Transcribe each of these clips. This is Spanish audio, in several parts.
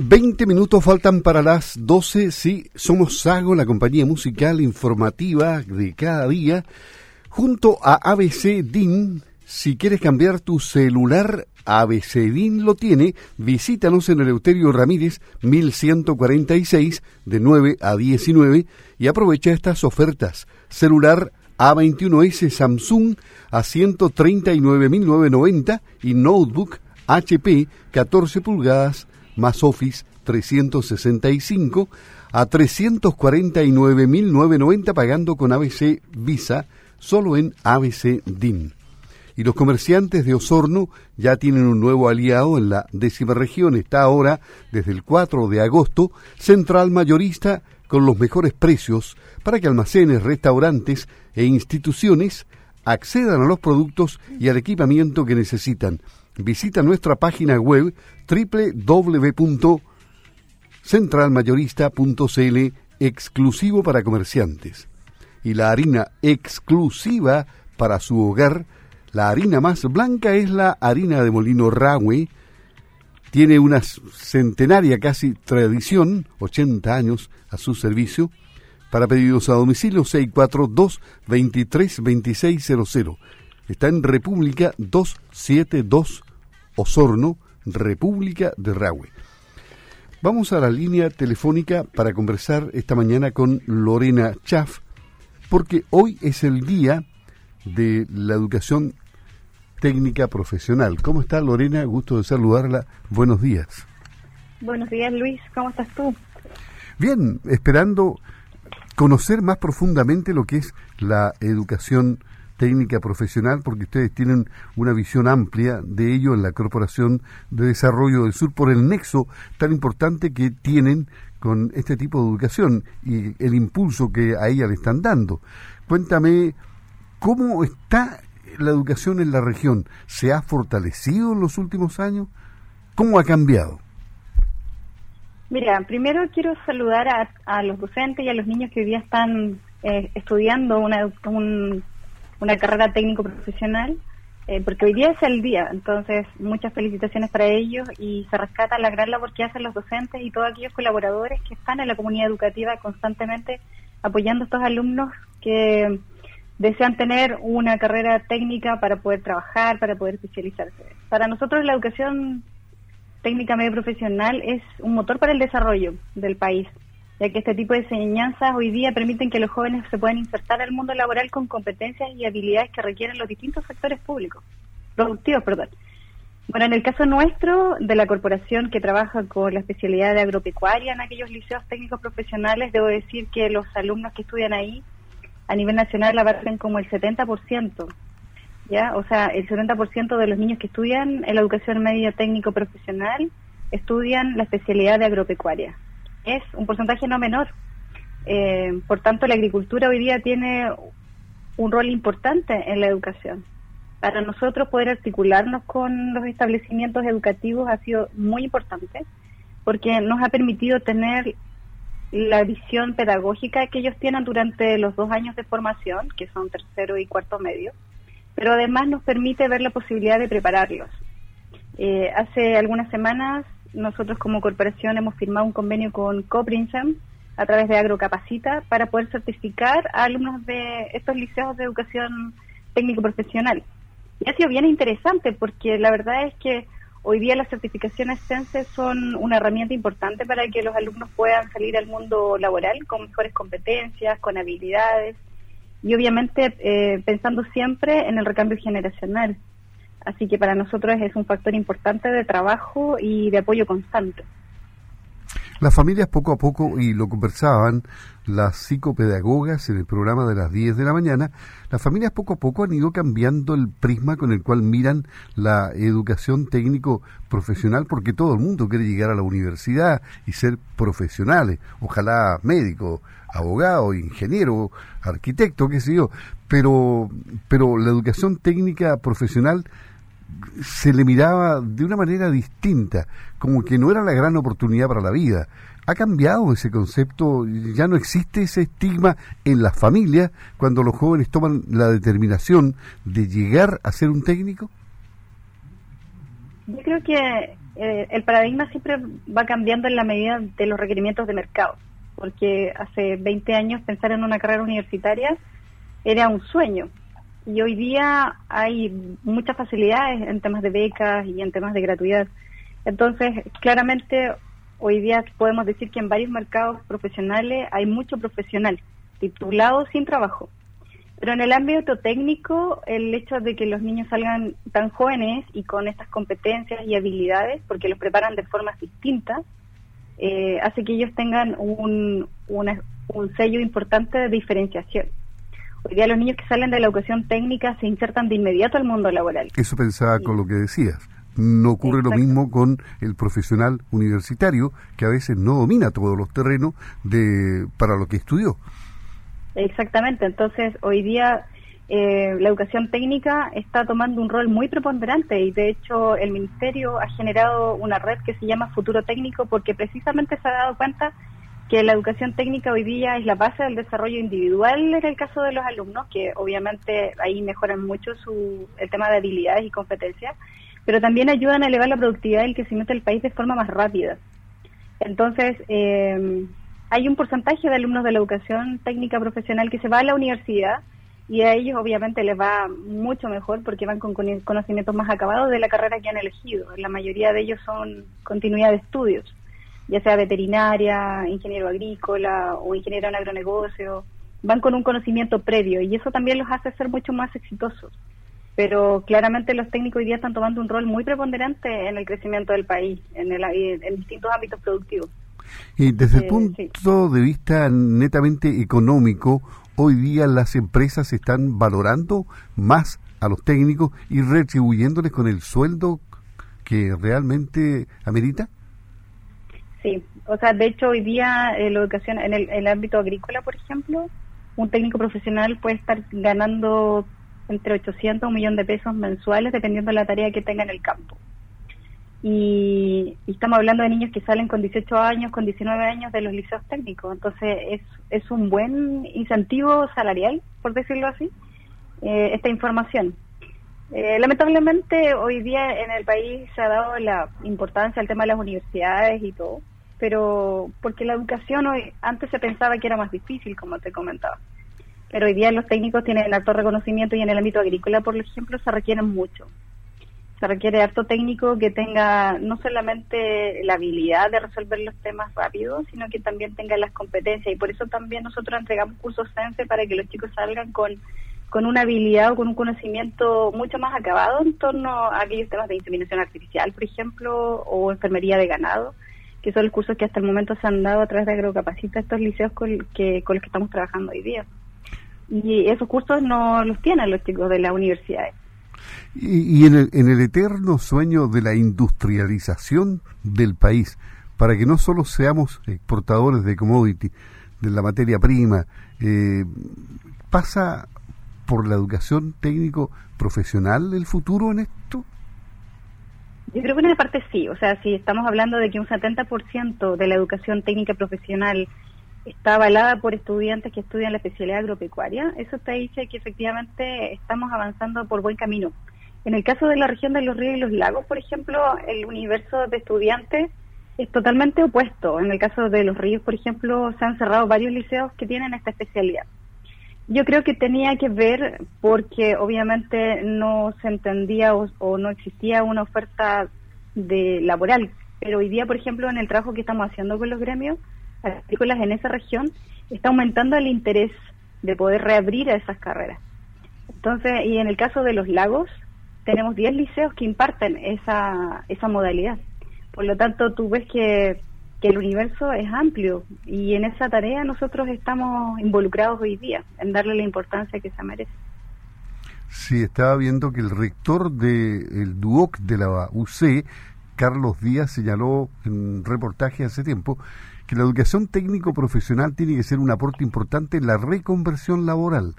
20 minutos faltan para las 12. Sí, somos Sago, la compañía musical informativa de cada día. Junto a ABC DIN, si quieres cambiar tu celular, ABC DIN lo tiene. Visítanos en el Euterio Ramírez 1146 de 9 a 19 y aprovecha estas ofertas. Celular A21S Samsung a 139.990 y notebook HP 14 pulgadas más Office 365 a 349.990 pagando con ABC Visa solo en ABC DIN. Y los comerciantes de Osorno ya tienen un nuevo aliado en la décima región. Está ahora, desde el 4 de agosto, Central Mayorista con los mejores precios para que almacenes, restaurantes e instituciones accedan a los productos y al equipamiento que necesitan visita nuestra página web www.centralmayorista.cl exclusivo para comerciantes. Y la harina exclusiva para su hogar, la harina más blanca es la harina de molino Rahue. Tiene una centenaria casi tradición, 80 años a su servicio. Para pedidos a domicilio 642 23 Está en República 272 Osorno, República de Rahue. Vamos a la línea telefónica para conversar esta mañana con Lorena Chaff, porque hoy es el día de la educación técnica profesional. ¿Cómo está Lorena? Gusto de saludarla. Buenos días. Buenos días Luis, ¿cómo estás tú? Bien, esperando conocer más profundamente lo que es la educación técnica profesional, porque ustedes tienen una visión amplia de ello en la Corporación de Desarrollo del Sur por el nexo tan importante que tienen con este tipo de educación y el impulso que a ella le están dando. Cuéntame, ¿cómo está la educación en la región? ¿Se ha fortalecido en los últimos años? ¿Cómo ha cambiado? Mira, primero quiero saludar a, los docentes y a los niños que hoy día están eh, estudiando una, un una carrera técnico profesional, eh, porque hoy día es el día, entonces muchas felicitaciones para ellos y se rescata la gran labor que hacen los docentes y todos aquellos colaboradores que están en la comunidad educativa constantemente apoyando a estos alumnos que desean tener una carrera técnica para poder trabajar, para poder especializarse. Para nosotros la educación técnica medio profesional es un motor para el desarrollo del país ya que este tipo de enseñanzas hoy día permiten que los jóvenes se puedan insertar al mundo laboral con competencias y habilidades que requieren los distintos sectores públicos, productivos, perdón. Bueno, en el caso nuestro, de la corporación que trabaja con la especialidad de agropecuaria en aquellos liceos técnicos profesionales, debo decir que los alumnos que estudian ahí a nivel nacional aparecen como el 70%, ¿ya? O sea, el 70% de los niños que estudian en la educación media técnico profesional estudian la especialidad de agropecuaria es un porcentaje no menor. Eh, por tanto, la agricultura hoy día tiene un rol importante en la educación. Para nosotros poder articularnos con los establecimientos educativos ha sido muy importante porque nos ha permitido tener la visión pedagógica que ellos tienen durante los dos años de formación, que son tercero y cuarto medio, pero además nos permite ver la posibilidad de prepararlos. Eh, hace algunas semanas nosotros como corporación hemos firmado un convenio con Coprinsem a través de Agrocapacita para poder certificar a alumnos de estos liceos de educación técnico profesional. Y ha sido bien interesante porque la verdad es que hoy día las certificaciones CENSE son una herramienta importante para que los alumnos puedan salir al mundo laboral con mejores competencias, con habilidades y obviamente eh, pensando siempre en el recambio generacional. Así que para nosotros es un factor importante de trabajo y de apoyo constante. Las familias poco a poco, y lo conversaban las psicopedagogas en el programa de las 10 de la mañana, las familias poco a poco han ido cambiando el prisma con el cual miran la educación técnico profesional, porque todo el mundo quiere llegar a la universidad y ser profesionales, ojalá médico, abogado, ingeniero, arquitecto, qué sé yo, pero, pero la educación técnica profesional se le miraba de una manera distinta, como que no era la gran oportunidad para la vida. ¿Ha cambiado ese concepto? ¿Ya no existe ese estigma en las familias cuando los jóvenes toman la determinación de llegar a ser un técnico? Yo creo que eh, el paradigma siempre va cambiando en la medida de los requerimientos de mercado, porque hace 20 años pensar en una carrera universitaria era un sueño. Y hoy día hay muchas facilidades en temas de becas y en temas de gratuidad. Entonces, claramente, hoy día podemos decir que en varios mercados profesionales hay mucho profesional titulado sin trabajo. Pero en el ámbito técnico, el hecho de que los niños salgan tan jóvenes y con estas competencias y habilidades, porque los preparan de formas distintas, eh, hace que ellos tengan un, un sello importante de diferenciación. Hoy día los niños que salen de la educación técnica se insertan de inmediato al mundo laboral. Eso pensaba con lo que decías. No ocurre lo mismo con el profesional universitario, que a veces no domina todos los terrenos de para lo que estudió. Exactamente, entonces hoy día eh, la educación técnica está tomando un rol muy preponderante y de hecho el Ministerio ha generado una red que se llama Futuro Técnico porque precisamente se ha dado cuenta que la educación técnica hoy día es la base del desarrollo individual en el caso de los alumnos, que obviamente ahí mejoran mucho su, el tema de habilidades y competencias, pero también ayudan a elevar la productividad y el crecimiento del país de forma más rápida. Entonces, eh, hay un porcentaje de alumnos de la educación técnica profesional que se va a la universidad y a ellos obviamente les va mucho mejor porque van con conocimientos más acabados de la carrera que han elegido. La mayoría de ellos son continuidad de estudios, ya sea veterinaria, ingeniero agrícola o ingeniero en agronegocio. Van con un conocimiento previo y eso también los hace ser mucho más exitosos. Pero claramente los técnicos hoy día están tomando un rol muy preponderante en el crecimiento del país, en, el, en distintos ámbitos productivos. Y desde el eh, punto de vista netamente económico, hoy día las empresas están valorando más a los técnicos y retribuyéndoles con el sueldo que realmente amerita. Sí, o sea, de hecho hoy día en la educación, en el, ámbito agrícola, por ejemplo, un técnico profesional puede estar ganando entre 800 y un millón de pesos mensuales dependiendo de la tarea que tenga en el campo y, estamos hablando de niños que salen con 18 años, con 19 años de los liceos técnicos, entonces es, es un buen incentivo salarial, por decirlo así, eh, esta información. Eh, lamentablemente hoy día en el país se ha dado la importancia al tema de las universidades y todo, pero porque la educación hoy antes se pensaba que era más difícil, como te comentaba. Pero hoy día los técnicos tienen alto reconocimiento y en el ámbito agrícola, por ejemplo, se requieren mucho se requiere harto técnico que tenga no solamente la habilidad de resolver los temas rápidos, sino que también tenga las competencias. Y por eso también nosotros entregamos cursos SENSE para que los chicos salgan con, con una habilidad o con un conocimiento mucho más acabado en torno a aquellos temas de inseminación artificial, por ejemplo, o enfermería de ganado, que son los cursos que hasta el momento se han dado a través de Agrocapacita estos liceos con, que, con los que estamos trabajando hoy día. Y esos cursos no los tienen los chicos de las universidades. Y, en, el, en el eterno sueño de la industrialización del país, para que no solo seamos exportadores de commodity, de la materia prima, eh, ¿pasa por la educación técnico profesional el futuro en esto? Yo creo que en una parte sí, o sea, si estamos hablando de que un 70% de la educación técnica profesional está avalada por estudiantes que estudian la especialidad agropecuaria, eso te dice que efectivamente estamos avanzando por buen camino. En el caso de la región de los ríos y los lagos, por ejemplo, el universo de estudiantes es totalmente opuesto. En el caso de los ríos, por ejemplo, se han cerrado varios liceos que tienen esta especialidad. Yo creo que tenía que ver porque obviamente no se entendía o, no existía una oferta de laboral, pero hoy día, por ejemplo, en el trabajo que estamos haciendo con los gremios, agrícolas en esa región, está aumentando el interés de poder reabrir a esas carreras. Entonces, y en el caso de los lagos, tenemos 10 liceos que imparten esa, esa modalidad. Por lo tanto, tú ves que, que el universo es amplio y en esa tarea nosotros estamos involucrados hoy día, en darle la importancia que se merece. Sí, estaba viendo que el rector del DUOC de la UC, Carlos Díaz, señaló en un reportaje hace tiempo que la educación técnico profesional tiene que ser un aporte importante en la reconversión laboral,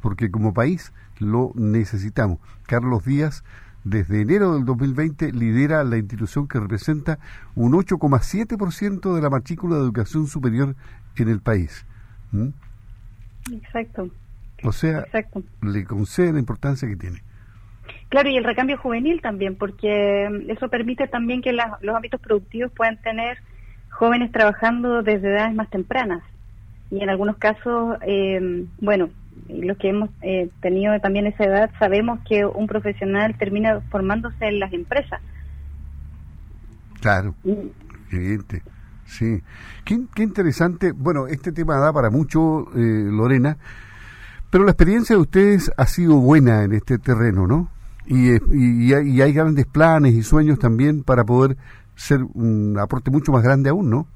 porque como país lo necesitamos. Carlos Díaz, desde enero del 2020, lidera la institución que representa un 8,7% de la matrícula de educación superior en el país. ¿Mm? Exacto. O sea, le concede la importancia que tiene. Claro, y el recambio juvenil también, porque eso permite también que los ámbitos productivos puedan tener jóvenes trabajando desde edades más tempranas. Y en algunos casos, eh, bueno, los que hemos eh, tenido también esa edad, sabemos que un profesional termina formándose en las empresas. Claro, evidente. Sí. Qué, qué, interesante. Bueno, este tema da para mucho, eh, Lorena, pero la experiencia de ustedes ha sido buena en este terreno, ¿no? Y, y, hay grandes planes y sueños también para poder ser un aporte mucho más grande aún, ¿no?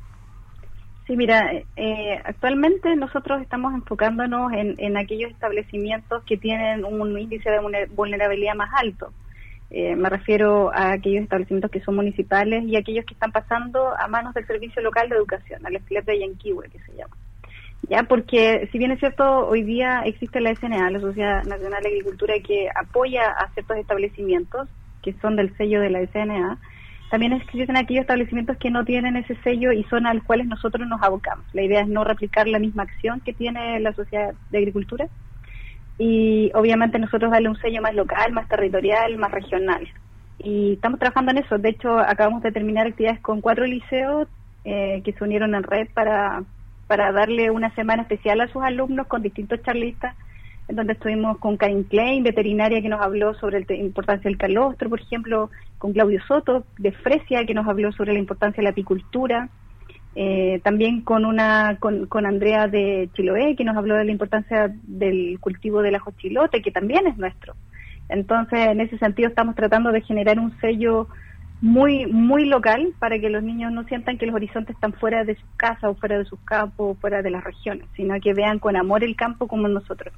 Sí, mira, eh, actualmente nosotros estamos enfocándonos en, en, aquellos establecimientos que tienen un índice de vulnerabilidad más alto. Eh, me refiero a aquellos establecimientos que son municipales y aquellos que están pasando a manos del Servicio Local de Educación, al esqueleto de Yanquiwe, que se llama ya porque si bien es cierto hoy día existe la SNA, la Sociedad Nacional de Agricultura que apoya a ciertos establecimientos que son del sello de la SNA, también existen aquellos establecimientos que no tienen ese sello y son a los cuales nosotros nos abocamos. La idea es no replicar la misma acción que tiene la Sociedad de Agricultura y obviamente nosotros darle un sello más local, más territorial, más regional. Y estamos trabajando en eso. De hecho, acabamos de terminar actividades con cuatro liceos eh, que se unieron en red para para darle una semana especial a sus alumnos con distintos charlistas, donde estuvimos con Karin Klein, veterinaria, que nos habló sobre la importancia del calostro, por ejemplo, con Claudio Soto, de Fresia, que nos habló sobre la importancia de la apicultura, eh, también con una con, con, Andrea de Chiloé, que nos habló de la importancia del cultivo del ajo chilote, que también es nuestro. Entonces, en ese sentido, estamos tratando de generar un sello muy muy local para que los niños no sientan que los horizontes están fuera de su casa o fuera de sus campos o fuera de las regiones, sino que vean con amor el campo como nosotros.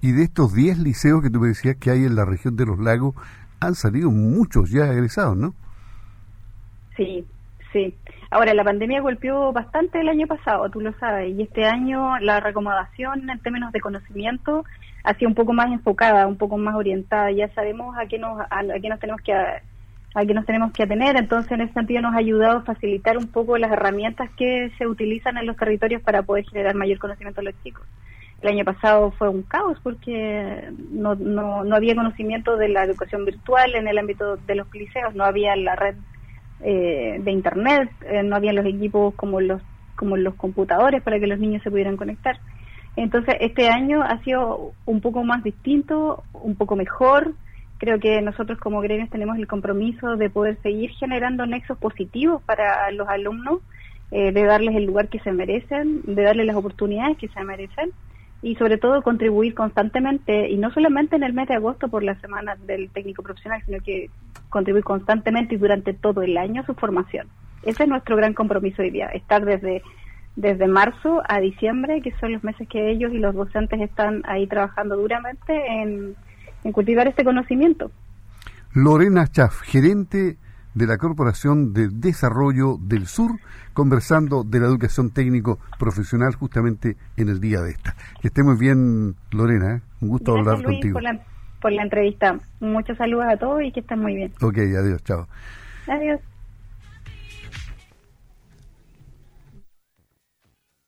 Y de estos 10 liceos que tú me decías que hay en la región de los lagos, han salido muchos ya egresados, ¿no? Sí, sí. Ahora, la pandemia golpeó bastante el año pasado, tú lo sabes, y este año la recomodación en términos de conocimiento ha sido un poco más enfocada, un poco más orientada. Ya sabemos a qué nos, a, a qué nos tenemos que a que nos tenemos que atener. Entonces, en ese sentido, nos ha ayudado a facilitar un poco las herramientas que se utilizan en los territorios para poder generar mayor conocimiento a los chicos. El año pasado fue un caos porque no, no, no había conocimiento de la educación virtual en el ámbito de los liceos, no había la red eh, de Internet, eh, no había los equipos como los, como los computadores para que los niños se pudieran conectar. Entonces, este año ha sido un poco más distinto, un poco mejor, creo que nosotros como gremios tenemos el compromiso de poder seguir generando nexos positivos para los alumnos, eh, de darles el lugar que se merecen, de darles las oportunidades que se merecen y sobre todo contribuir constantemente, y no solamente en el mes de agosto por la semana del técnico profesional, sino que contribuir constantemente y durante todo el año a su formación. Ese es nuestro gran compromiso hoy día, estar desde, desde marzo a diciembre, que son los meses que ellos y los docentes están ahí trabajando duramente en en cultivar este conocimiento. Lorena Chaff, gerente de la Corporación de Desarrollo del Sur, conversando de la educación técnico profesional justamente en el día de esta. Que esté muy bien, Lorena, ¿eh? un gusto hablar contigo. Por la, por la entrevista. Muchos saludos a todos y que estén muy bien. Ok, adiós, chao. Adiós.